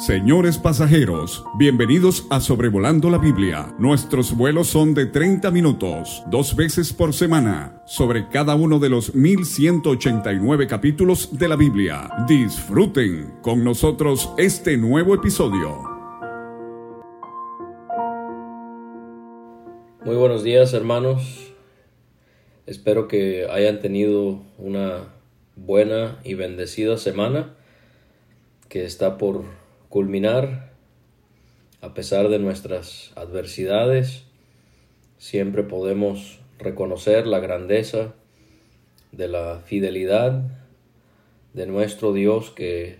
Señores pasajeros, bienvenidos a Sobrevolando la Biblia. Nuestros vuelos son de 30 minutos, dos veces por semana, sobre cada uno de los 1189 capítulos de la Biblia. Disfruten con nosotros este nuevo episodio. Muy buenos días hermanos. Espero que hayan tenido una buena y bendecida semana que está por culminar a pesar de nuestras adversidades. Siempre podemos reconocer la grandeza de la fidelidad de nuestro Dios, que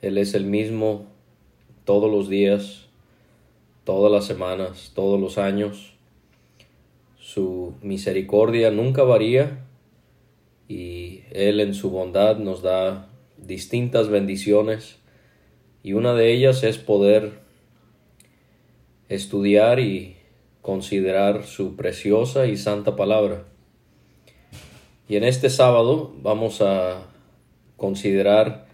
Él es el mismo todos los días, todas las semanas, todos los años. Su misericordia nunca varía y Él en su bondad nos da distintas bendiciones y una de ellas es poder estudiar y considerar su preciosa y santa palabra. Y en este sábado vamos a considerar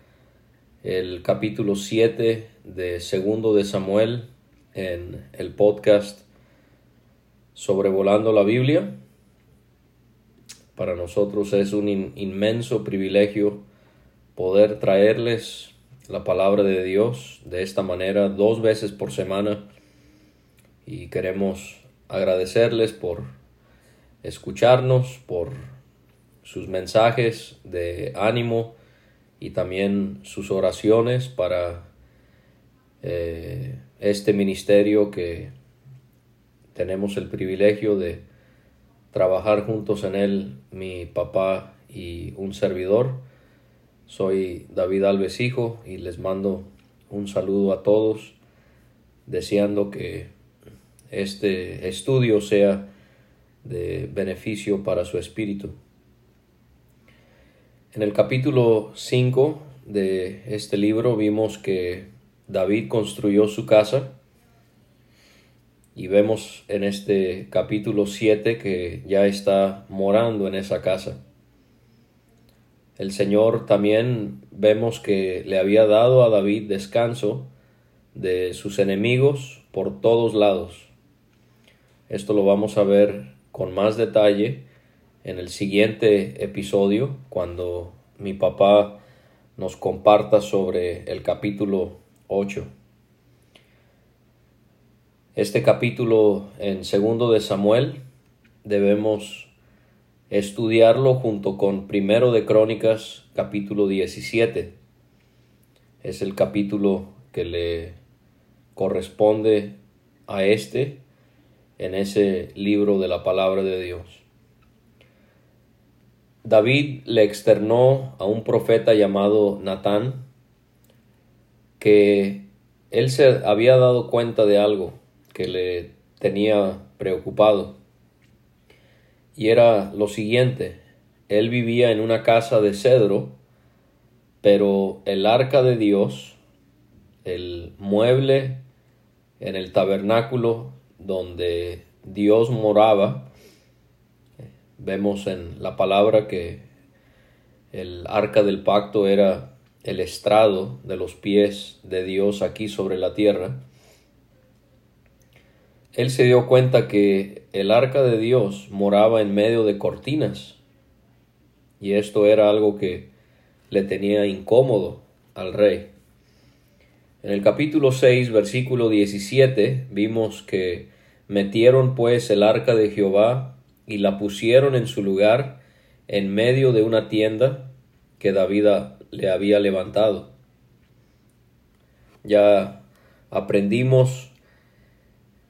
el capítulo 7 de Segundo de Samuel en el podcast Sobrevolando la Biblia. Para nosotros es un inmenso privilegio poder traerles la palabra de Dios de esta manera dos veces por semana y queremos agradecerles por escucharnos, por sus mensajes de ánimo y también sus oraciones para eh, este ministerio que tenemos el privilegio de trabajar juntos en él, mi papá y un servidor. Soy David Alves Hijo y les mando un saludo a todos, deseando que este estudio sea de beneficio para su espíritu. En el capítulo 5 de este libro vimos que David construyó su casa y vemos en este capítulo 7 que ya está morando en esa casa. El Señor también vemos que le había dado a David descanso de sus enemigos por todos lados. Esto lo vamos a ver con más detalle en el siguiente episodio cuando mi papá nos comparta sobre el capítulo 8. Este capítulo en segundo de Samuel debemos estudiarlo junto con Primero de Crónicas capítulo 17. Es el capítulo que le corresponde a este en ese libro de la palabra de Dios. David le externó a un profeta llamado Natán que él se había dado cuenta de algo que le tenía preocupado y era lo siguiente, él vivía en una casa de cedro, pero el arca de Dios, el mueble en el tabernáculo donde Dios moraba, vemos en la palabra que el arca del pacto era el estrado de los pies de Dios aquí sobre la tierra, él se dio cuenta que el arca de Dios moraba en medio de cortinas y esto era algo que le tenía incómodo al rey. En el capítulo 6, versículo 17, vimos que metieron pues el arca de Jehová y la pusieron en su lugar en medio de una tienda que David le había levantado. Ya aprendimos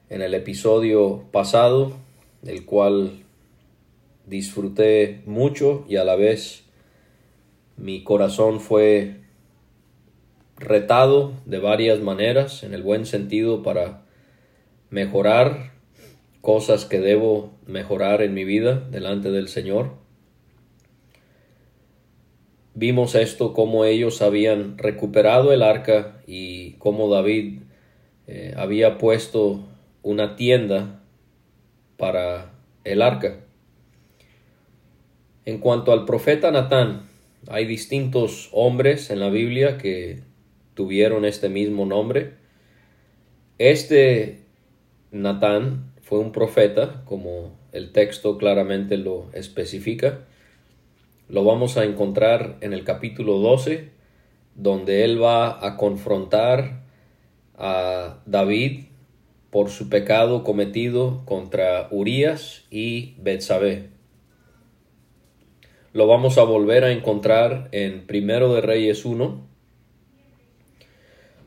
en el episodio pasado, del cual disfruté mucho y a la vez mi corazón fue retado de varias maneras, en el buen sentido, para mejorar cosas que debo mejorar en mi vida delante del Señor. Vimos esto, cómo ellos habían recuperado el arca y cómo David eh, había puesto una tienda para el arca. En cuanto al profeta Natán, hay distintos hombres en la Biblia que tuvieron este mismo nombre. Este Natán fue un profeta, como el texto claramente lo especifica. Lo vamos a encontrar en el capítulo 12, donde él va a confrontar a David por su pecado cometido contra Urías y Betsabé. Lo vamos a volver a encontrar en Primero de Reyes 1,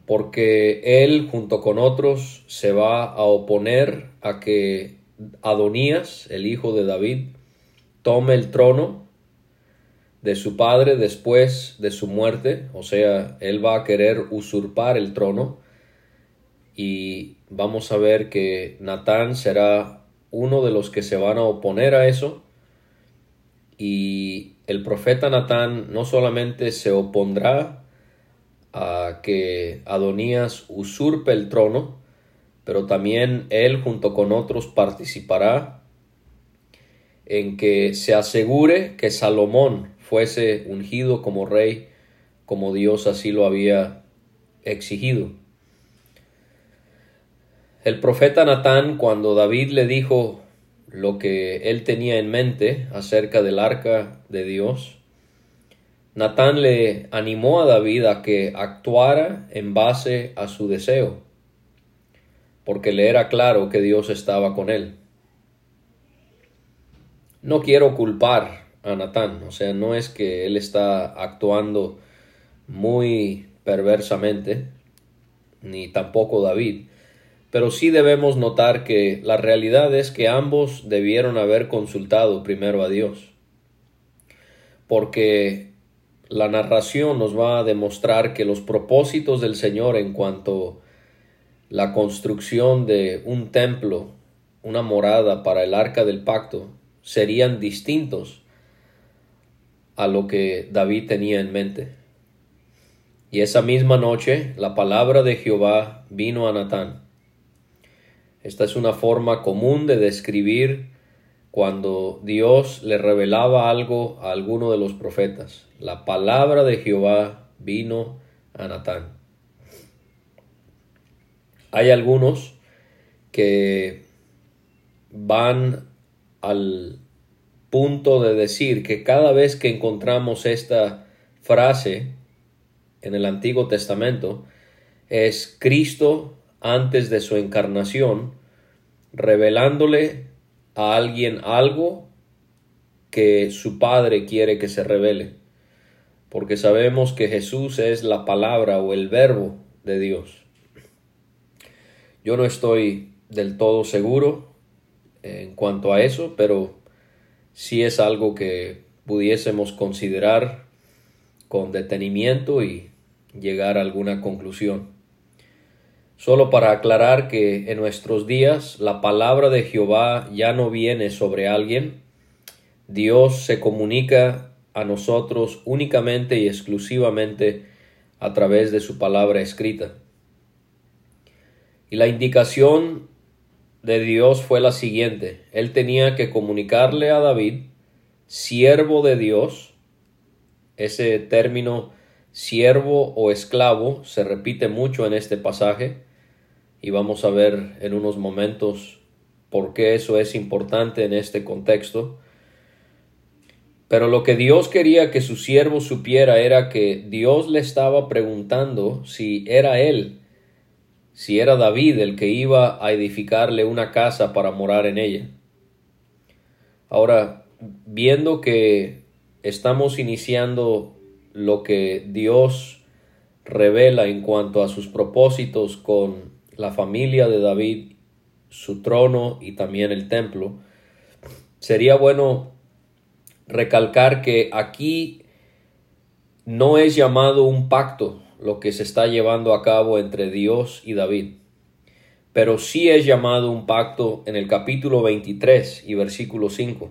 porque él junto con otros se va a oponer a que Adonías, el hijo de David, tome el trono de su padre después de su muerte, o sea, él va a querer usurpar el trono y vamos a ver que Natán será uno de los que se van a oponer a eso y el profeta Natán no solamente se opondrá a que Adonías usurpe el trono, pero también él junto con otros participará en que se asegure que Salomón fuese ungido como rey, como Dios así lo había exigido. El profeta Natán, cuando David le dijo lo que él tenía en mente acerca del arca de Dios, Natán le animó a David a que actuara en base a su deseo, porque le era claro que Dios estaba con él. No quiero culpar a Natán, o sea, no es que él está actuando muy perversamente, ni tampoco David, pero sí debemos notar que la realidad es que ambos debieron haber consultado primero a Dios, porque la narración nos va a demostrar que los propósitos del Señor en cuanto la construcción de un templo, una morada para el arca del pacto, serían distintos a lo que David tenía en mente. Y esa misma noche la palabra de Jehová vino a Natán. Esta es una forma común de describir cuando Dios le revelaba algo a alguno de los profetas. La palabra de Jehová vino a Natán. Hay algunos que van al punto de decir que cada vez que encontramos esta frase en el Antiguo Testamento es Cristo antes de su encarnación revelándole a alguien algo que su Padre quiere que se revele, porque sabemos que Jesús es la palabra o el verbo de Dios. Yo no estoy del todo seguro en cuanto a eso, pero sí es algo que pudiésemos considerar con detenimiento y llegar a alguna conclusión. Solo para aclarar que en nuestros días la palabra de Jehová ya no viene sobre alguien, Dios se comunica a nosotros únicamente y exclusivamente a través de su palabra escrita. Y la indicación de Dios fue la siguiente. Él tenía que comunicarle a David, siervo de Dios, ese término siervo o esclavo se repite mucho en este pasaje, y vamos a ver en unos momentos por qué eso es importante en este contexto. Pero lo que Dios quería que su siervo supiera era que Dios le estaba preguntando si era él, si era David el que iba a edificarle una casa para morar en ella. Ahora, viendo que estamos iniciando lo que Dios revela en cuanto a sus propósitos con la familia de David, su trono y también el templo, sería bueno recalcar que aquí no es llamado un pacto lo que se está llevando a cabo entre Dios y David, pero sí es llamado un pacto en el capítulo 23 y versículo 5.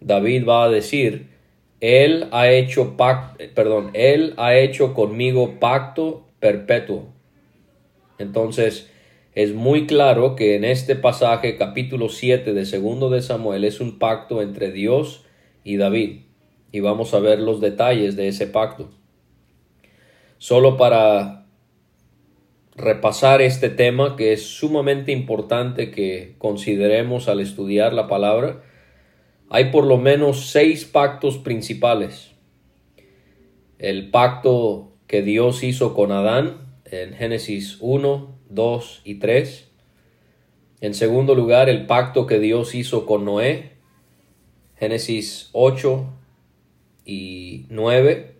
David va a decir, él ha hecho pacto, perdón, él ha hecho conmigo pacto perpetuo entonces, es muy claro que en este pasaje, capítulo 7 de segundo de Samuel, es un pacto entre Dios y David. Y vamos a ver los detalles de ese pacto. Solo para repasar este tema que es sumamente importante que consideremos al estudiar la palabra. Hay por lo menos seis pactos principales. El pacto que Dios hizo con Adán en Génesis 1, 2 y 3. En segundo lugar, el pacto que Dios hizo con Noé, Génesis 8 y 9.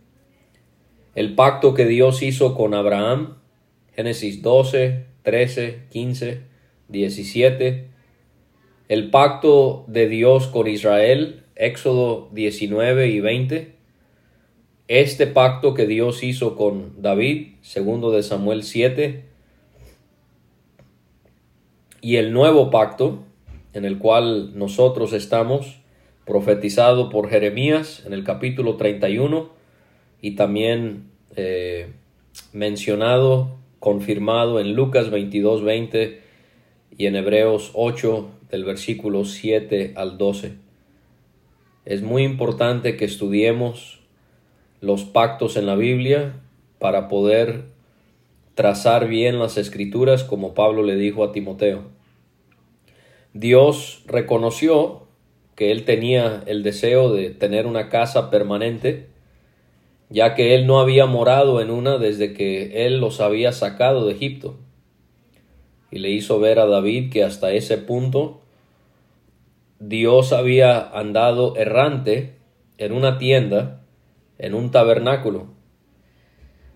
El pacto que Dios hizo con Abraham, Génesis 12, 13, 15, 17. El pacto de Dios con Israel, Éxodo 19 y 20. Este pacto que Dios hizo con David, segundo de Samuel 7. Y el nuevo pacto en el cual nosotros estamos, profetizado por Jeremías en el capítulo 31 y también eh, mencionado confirmado en Lucas 22, 20 y en Hebreos 8 del versículo 7 al 12. Es muy importante que estudiemos los pactos en la Biblia para poder trazar bien las escrituras como Pablo le dijo a Timoteo. Dios reconoció que él tenía el deseo de tener una casa permanente ya que él no había morado en una desde que él los había sacado de Egipto. Y le hizo ver a David que hasta ese punto Dios había andado errante en una tienda, en un tabernáculo.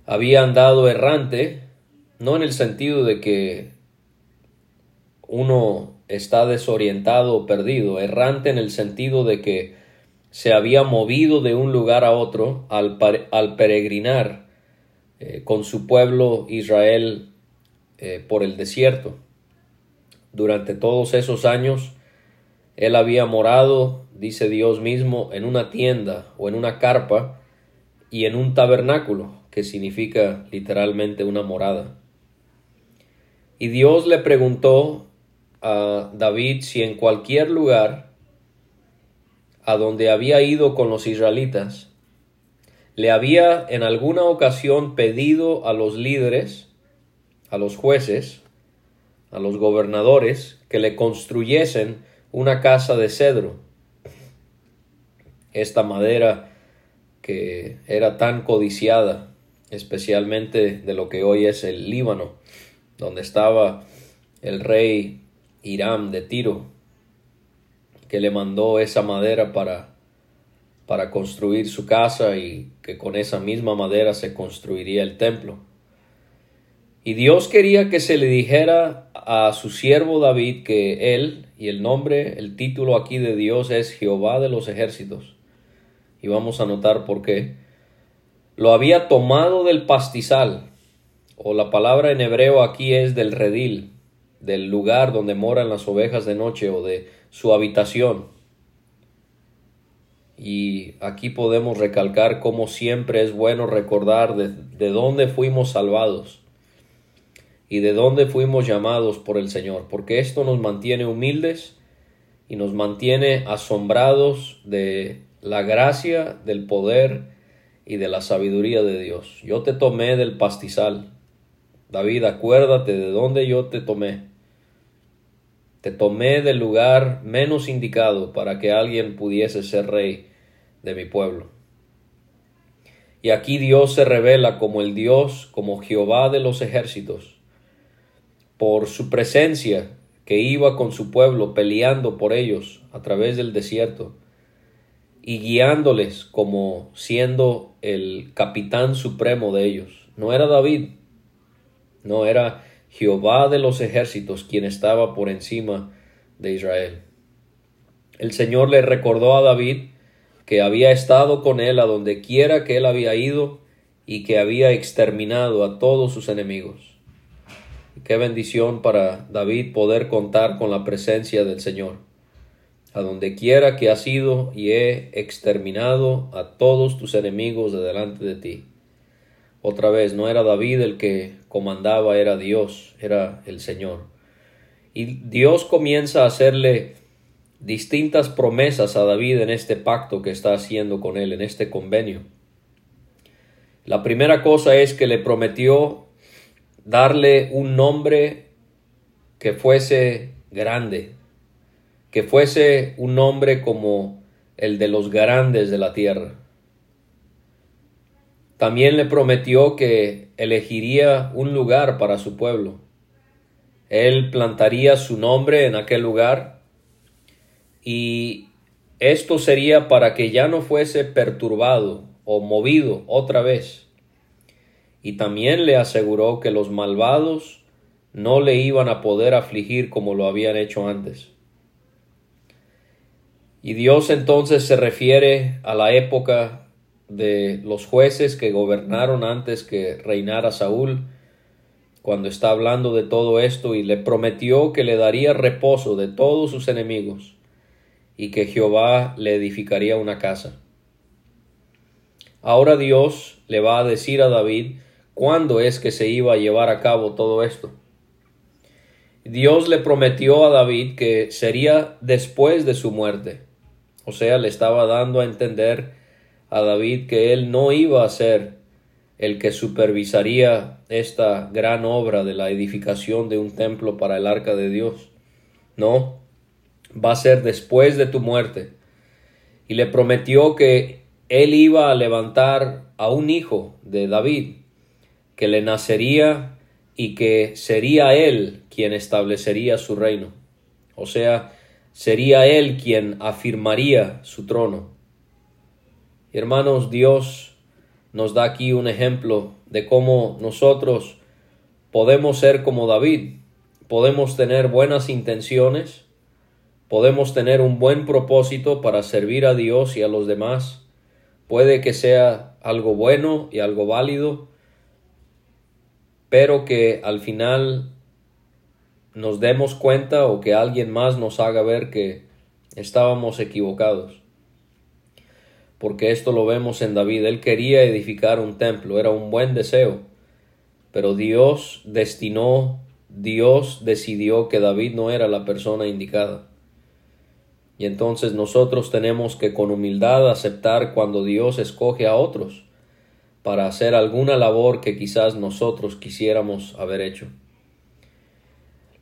Había andado errante, no en el sentido de que uno está desorientado o perdido, errante en el sentido de que se había movido de un lugar a otro al, al peregrinar eh, con su pueblo Israel eh, por el desierto. Durante todos esos años, él había morado, dice Dios mismo, en una tienda o en una carpa y en un tabernáculo, que significa literalmente una morada. Y Dios le preguntó a David si en cualquier lugar a donde había ido con los israelitas, le había en alguna ocasión pedido a los líderes, a los jueces, a los gobernadores, que le construyesen una casa de cedro. Esta madera era tan codiciada, especialmente de lo que hoy es el Líbano, donde estaba el rey Hiram de Tiro, que le mandó esa madera para, para construir su casa y que con esa misma madera se construiría el templo. Y Dios quería que se le dijera a su siervo David que él, y el nombre, el título aquí de Dios es Jehová de los ejércitos. Y vamos a notar por qué. Lo había tomado del pastizal, o la palabra en hebreo aquí es del redil, del lugar donde moran las ovejas de noche o de su habitación. Y aquí podemos recalcar cómo siempre es bueno recordar de, de dónde fuimos salvados y de dónde fuimos llamados por el Señor, porque esto nos mantiene humildes y nos mantiene asombrados de la gracia, del poder y de la sabiduría de Dios. Yo te tomé del pastizal. David, acuérdate de dónde yo te tomé. Te tomé del lugar menos indicado para que alguien pudiese ser rey de mi pueblo. Y aquí Dios se revela como el Dios, como Jehová de los ejércitos, por su presencia que iba con su pueblo peleando por ellos a través del desierto y guiándoles como siendo el capitán supremo de ellos. No era David, no era Jehová de los ejércitos, quien estaba por encima de Israel. El Señor le recordó a David que había estado con él a donde quiera que él había ido y que había exterminado a todos sus enemigos. Qué bendición para David poder contar con la presencia del Señor. A donde quiera que has ido y he exterminado a todos tus enemigos de delante de ti. Otra vez, no era David el que comandaba, era Dios, era el Señor. Y Dios comienza a hacerle distintas promesas a David en este pacto que está haciendo con él, en este convenio. La primera cosa es que le prometió darle un nombre que fuese grande, que fuese un nombre como el de los grandes de la tierra. También le prometió que elegiría un lugar para su pueblo. Él plantaría su nombre en aquel lugar y esto sería para que ya no fuese perturbado o movido otra vez. Y también le aseguró que los malvados no le iban a poder afligir como lo habían hecho antes. Y Dios entonces se refiere a la época de los jueces que gobernaron antes que reinara Saúl, cuando está hablando de todo esto y le prometió que le daría reposo de todos sus enemigos y que Jehová le edificaría una casa. Ahora Dios le va a decir a David cuándo es que se iba a llevar a cabo todo esto. Dios le prometió a David que sería después de su muerte. O sea, le estaba dando a entender a David que él no iba a ser el que supervisaría esta gran obra de la edificación de un templo para el arca de Dios. No, va a ser después de tu muerte. Y le prometió que él iba a levantar a un hijo de David, que le nacería y que sería él quien establecería su reino. O sea, sería él quien afirmaría su trono. Hermanos, Dios nos da aquí un ejemplo de cómo nosotros podemos ser como David, podemos tener buenas intenciones, Podemos tener un buen propósito para servir a Dios y a los demás. Puede que sea algo bueno y algo válido, pero que al final nos demos cuenta o que alguien más nos haga ver que estábamos equivocados. Porque esto lo vemos en David. Él quería edificar un templo, era un buen deseo, pero Dios destinó, Dios decidió que David no era la persona indicada. Y entonces nosotros tenemos que con humildad aceptar cuando Dios escoge a otros para hacer alguna labor que quizás nosotros quisiéramos haber hecho.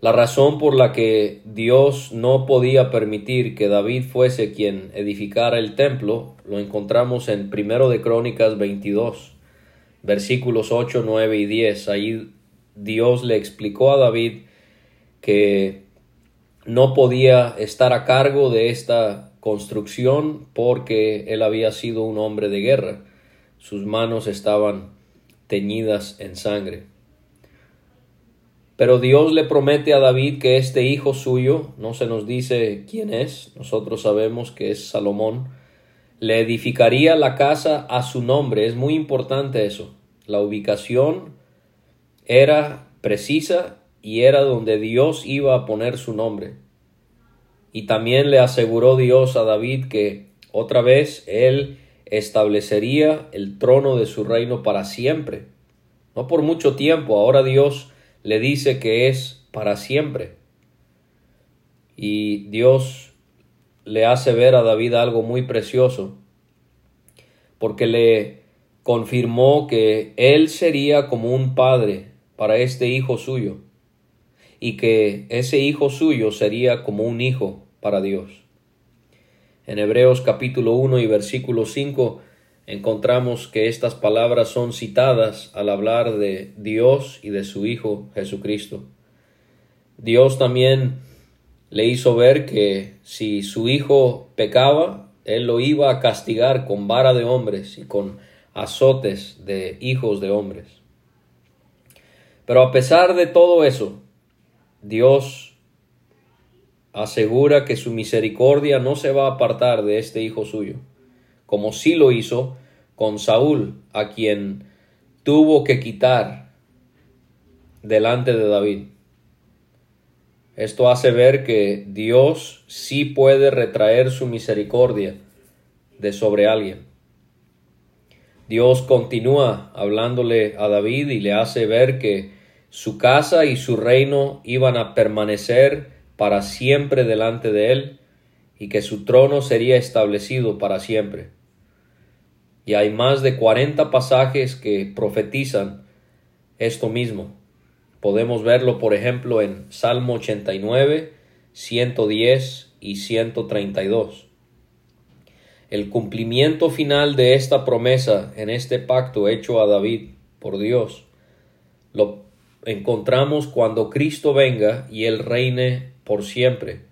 La razón por la que Dios no podía permitir que David fuese quien edificara el templo lo encontramos en Primero de Crónicas 22, versículos 8, 9 y 10. Ahí Dios le explicó a David que no podía estar a cargo de esta construcción porque él había sido un hombre de guerra. Sus manos estaban teñidas en sangre. Pero Dios le promete a David que este hijo suyo, no se nos dice quién es, nosotros sabemos que es Salomón, le edificaría la casa a su nombre. Es muy importante eso. La ubicación era precisa y era donde Dios iba a poner su nombre. Y también le aseguró Dios a David que otra vez él establecería el trono de su reino para siempre. No por mucho tiempo, ahora Dios le dice que es para siempre. Y Dios le hace ver a David algo muy precioso, porque le confirmó que él sería como un padre para este hijo suyo y que ese hijo suyo sería como un hijo para Dios. En Hebreos capítulo 1 y versículo 5 encontramos que estas palabras son citadas al hablar de Dios y de su Hijo Jesucristo. Dios también le hizo ver que si su Hijo pecaba, Él lo iba a castigar con vara de hombres y con azotes de hijos de hombres. Pero a pesar de todo eso, Dios asegura que su misericordia no se va a apartar de este hijo suyo, como sí lo hizo con Saúl, a quien tuvo que quitar delante de David. Esto hace ver que Dios sí puede retraer su misericordia de sobre alguien. Dios continúa hablándole a David y le hace ver que su casa y su reino iban a permanecer para siempre delante de él y que su trono sería establecido para siempre. Y hay más de cuarenta pasajes que profetizan esto mismo. Podemos verlo, por ejemplo, en Salmo 89, 110 y 132. El cumplimiento final de esta promesa en este pacto hecho a David por Dios lo encontramos cuando Cristo venga y Él reine por siempre.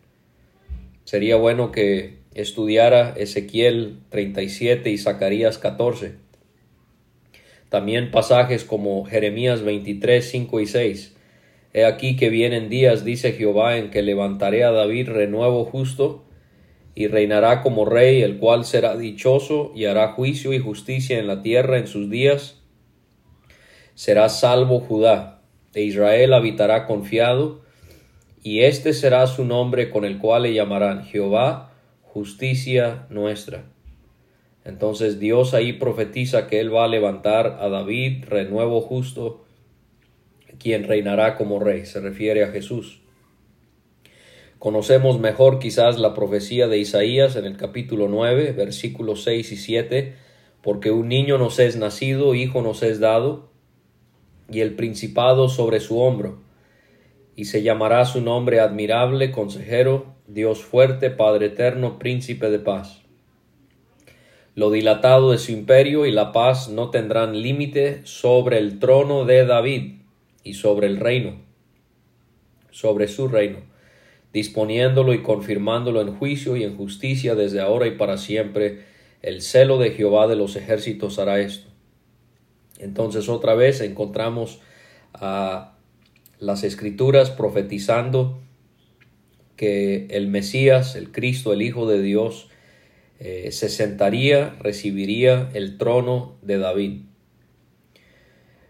Sería bueno que estudiara Ezequiel 37 y Zacarías 14. También pasajes como Jeremías 23, 5 y 6. He aquí que vienen días, dice Jehová, en que levantaré a David renuevo justo, y reinará como rey, el cual será dichoso, y hará juicio y justicia en la tierra en sus días. Será salvo Judá, e Israel habitará confiado, y este será su nombre con el cual le llamarán Jehová, justicia nuestra. Entonces Dios ahí profetiza que Él va a levantar a David, renuevo justo, quien reinará como rey. Se refiere a Jesús. Conocemos mejor quizás la profecía de Isaías en el capítulo 9, versículos 6 y 7, porque un niño nos es nacido, hijo nos es dado, y el principado sobre su hombro, y se llamará su nombre admirable, consejero, Dios fuerte, Padre eterno, príncipe de paz lo dilatado de su imperio y la paz no tendrán límite sobre el trono de David y sobre el reino, sobre su reino, disponiéndolo y confirmándolo en juicio y en justicia desde ahora y para siempre. El celo de Jehová de los ejércitos hará esto. Entonces otra vez encontramos a las escrituras profetizando que el Mesías, el Cristo, el Hijo de Dios, eh, se sentaría, recibiría el trono de David.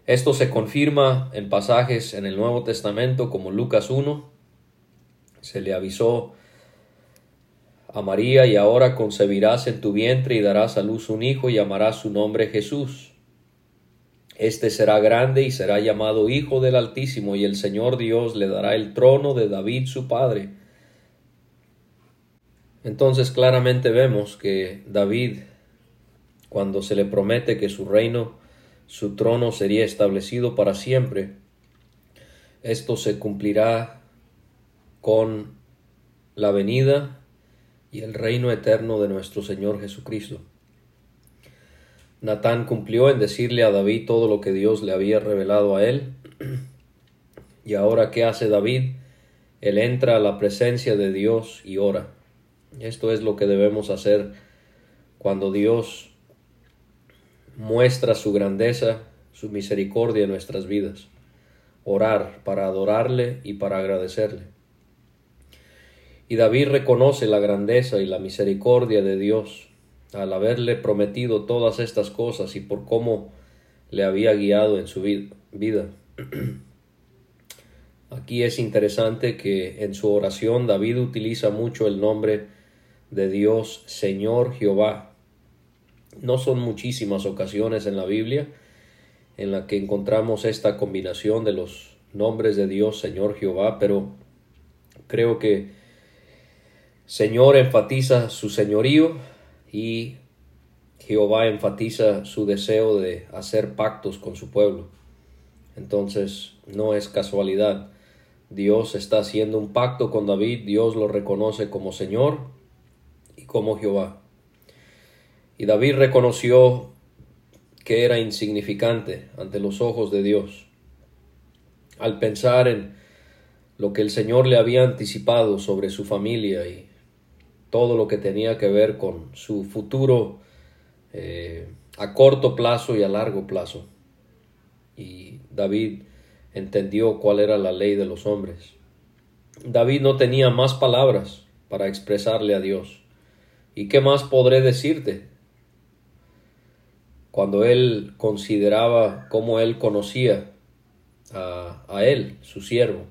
Esto se confirma en pasajes en el Nuevo Testamento como Lucas 1. Se le avisó a María y ahora concebirás en tu vientre y darás a luz un hijo y llamarás su nombre Jesús. Este será grande y será llamado Hijo del Altísimo y el Señor Dios le dará el trono de David su padre entonces claramente vemos que David, cuando se le promete que su reino, su trono sería establecido para siempre, esto se cumplirá con la venida y el reino eterno de nuestro Señor Jesucristo. Natán cumplió en decirle a David todo lo que Dios le había revelado a él. Y ahora, ¿qué hace David? Él entra a la presencia de Dios y ora. Esto es lo que debemos hacer cuando Dios muestra su grandeza, su misericordia en nuestras vidas. Orar para adorarle y para agradecerle. Y David reconoce la grandeza y la misericordia de Dios al haberle prometido todas estas cosas y por cómo le había guiado en su vida. Aquí es interesante que en su oración David utiliza mucho el nombre de Dios Señor Jehová. No son muchísimas ocasiones en la Biblia en la que encontramos esta combinación de los nombres de Dios Señor Jehová, pero creo que Señor enfatiza su señorío y Jehová enfatiza su deseo de hacer pactos con su pueblo. Entonces no es casualidad. Dios está haciendo un pacto con David, Dios lo reconoce como Señor como Jehová. Y David reconoció que era insignificante ante los ojos de Dios. Al pensar en lo que el Señor le había anticipado sobre su familia y todo lo que tenía que ver con su futuro eh, a corto plazo y a largo plazo. Y David entendió cuál era la ley de los hombres. David no tenía más palabras para expresarle a Dios. ¿Y qué más podré decirte? Cuando él consideraba cómo él conocía a, a él, su siervo.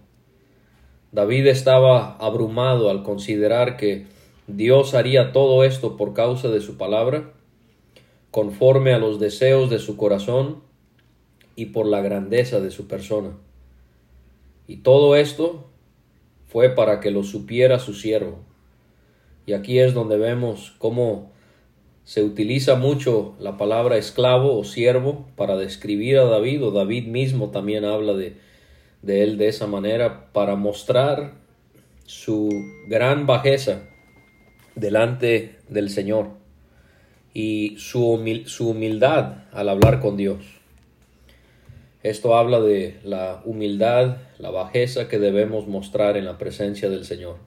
David estaba abrumado al considerar que Dios haría todo esto por causa de su palabra, conforme a los deseos de su corazón y por la grandeza de su persona. Y todo esto fue para que lo supiera su siervo. Y aquí es donde vemos cómo se utiliza mucho la palabra esclavo o siervo para describir a David, o David mismo también habla de, de él de esa manera para mostrar su gran bajeza delante del Señor y su, su humildad al hablar con Dios. Esto habla de la humildad, la bajeza que debemos mostrar en la presencia del Señor.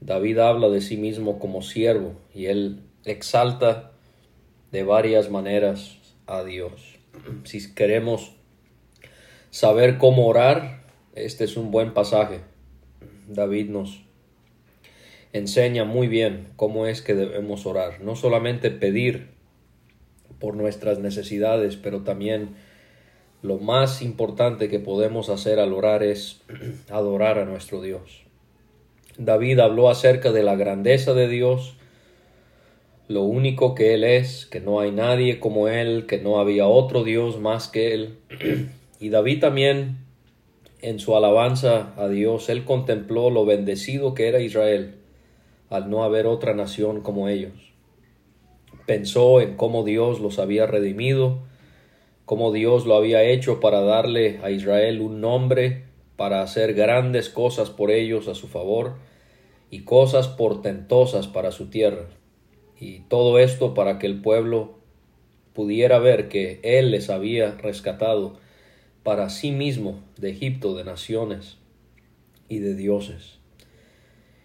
David habla de sí mismo como siervo y él exalta de varias maneras a Dios. Si queremos saber cómo orar, este es un buen pasaje. David nos enseña muy bien cómo es que debemos orar. No solamente pedir por nuestras necesidades, pero también lo más importante que podemos hacer al orar es adorar a nuestro Dios. David habló acerca de la grandeza de Dios, lo único que Él es, que no hay nadie como Él, que no había otro Dios más que Él. Y David también, en su alabanza a Dios, Él contempló lo bendecido que era Israel al no haber otra nación como ellos. Pensó en cómo Dios los había redimido, cómo Dios lo había hecho para darle a Israel un nombre, para hacer grandes cosas por ellos a su favor y cosas portentosas para su tierra. Y todo esto para que el pueblo pudiera ver que Él les había rescatado para sí mismo de Egipto, de naciones y de dioses.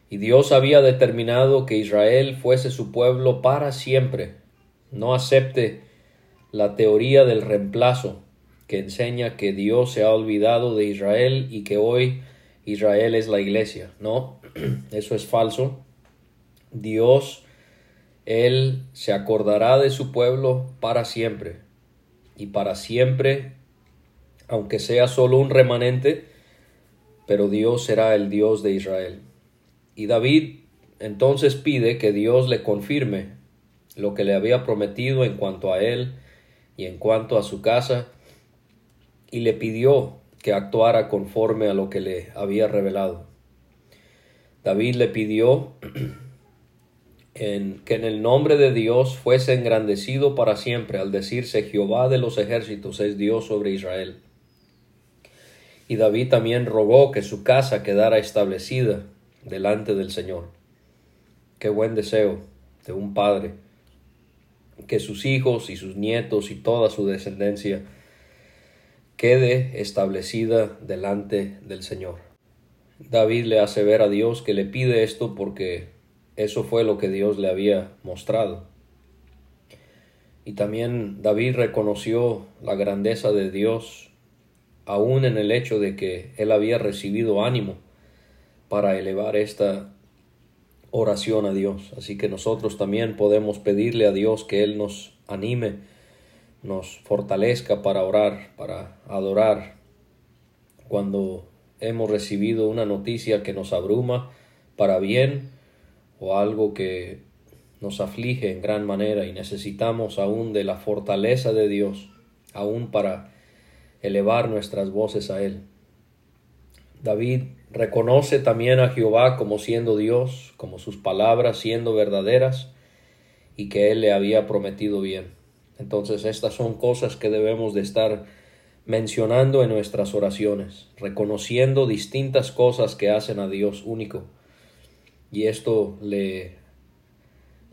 Y Dios había determinado que Israel fuese su pueblo para siempre. No acepte la teoría del reemplazo que enseña que Dios se ha olvidado de Israel y que hoy Israel es la iglesia. No, eso es falso. Dios, Él se acordará de su pueblo para siempre. Y para siempre, aunque sea solo un remanente, pero Dios será el Dios de Israel. Y David entonces pide que Dios le confirme lo que le había prometido en cuanto a él y en cuanto a su casa, y le pidió que actuara conforme a lo que le había revelado. David le pidió que en el nombre de Dios fuese engrandecido para siempre, al decirse Jehová de los ejércitos es Dios sobre Israel. Y David también rogó que su casa quedara establecida delante del Señor. Qué buen deseo de un padre que sus hijos y sus nietos y toda su descendencia quede establecida delante del Señor. David le hace ver a Dios que le pide esto porque eso fue lo que Dios le había mostrado. Y también David reconoció la grandeza de Dios aún en el hecho de que él había recibido ánimo para elevar esta oración a Dios. Así que nosotros también podemos pedirle a Dios que Él nos anime, nos fortalezca para orar, para adorar. Cuando hemos recibido una noticia que nos abruma para bien o algo que nos aflige en gran manera y necesitamos aún de la fortaleza de Dios, aún para elevar nuestras voces a Él. David reconoce también a Jehová como siendo Dios, como sus palabras siendo verdaderas y que Él le había prometido bien. Entonces estas son cosas que debemos de estar mencionando en nuestras oraciones, reconociendo distintas cosas que hacen a Dios único. Y esto le,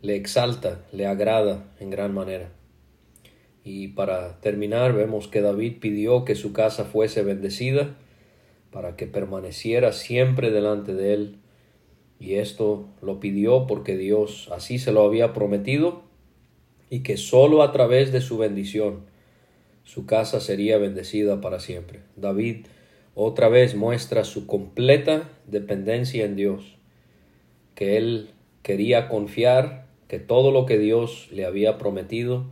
le exalta, le agrada en gran manera. Y para terminar, vemos que David pidió que su casa fuese bendecida para que permaneciera siempre delante de él. Y esto lo pidió porque Dios así se lo había prometido y que sólo a través de su bendición su casa sería bendecida para siempre. David otra vez muestra su completa dependencia en Dios, que él quería confiar que todo lo que Dios le había prometido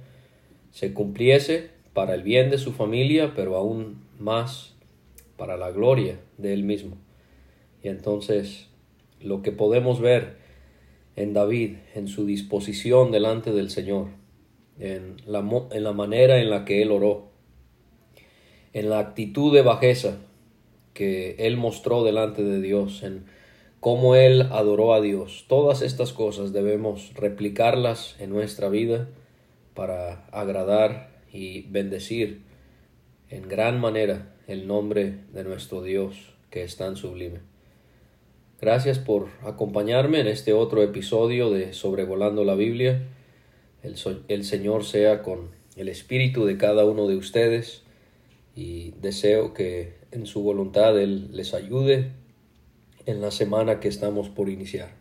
se cumpliese para el bien de su familia, pero aún más para la gloria de Él mismo. Y entonces lo que podemos ver en David, en su disposición delante del Señor, en la, en la manera en la que Él oró, en la actitud de bajeza que Él mostró delante de Dios, en cómo Él adoró a Dios. Todas estas cosas debemos replicarlas en nuestra vida para agradar y bendecir en gran manera el nombre de nuestro Dios que es tan sublime. Gracias por acompañarme en este otro episodio de Sobrevolando la Biblia. El, el, Señor sea con el espíritu de cada uno de ustedes y deseo que en su voluntad Él les ayude en la semana que estamos por iniciar.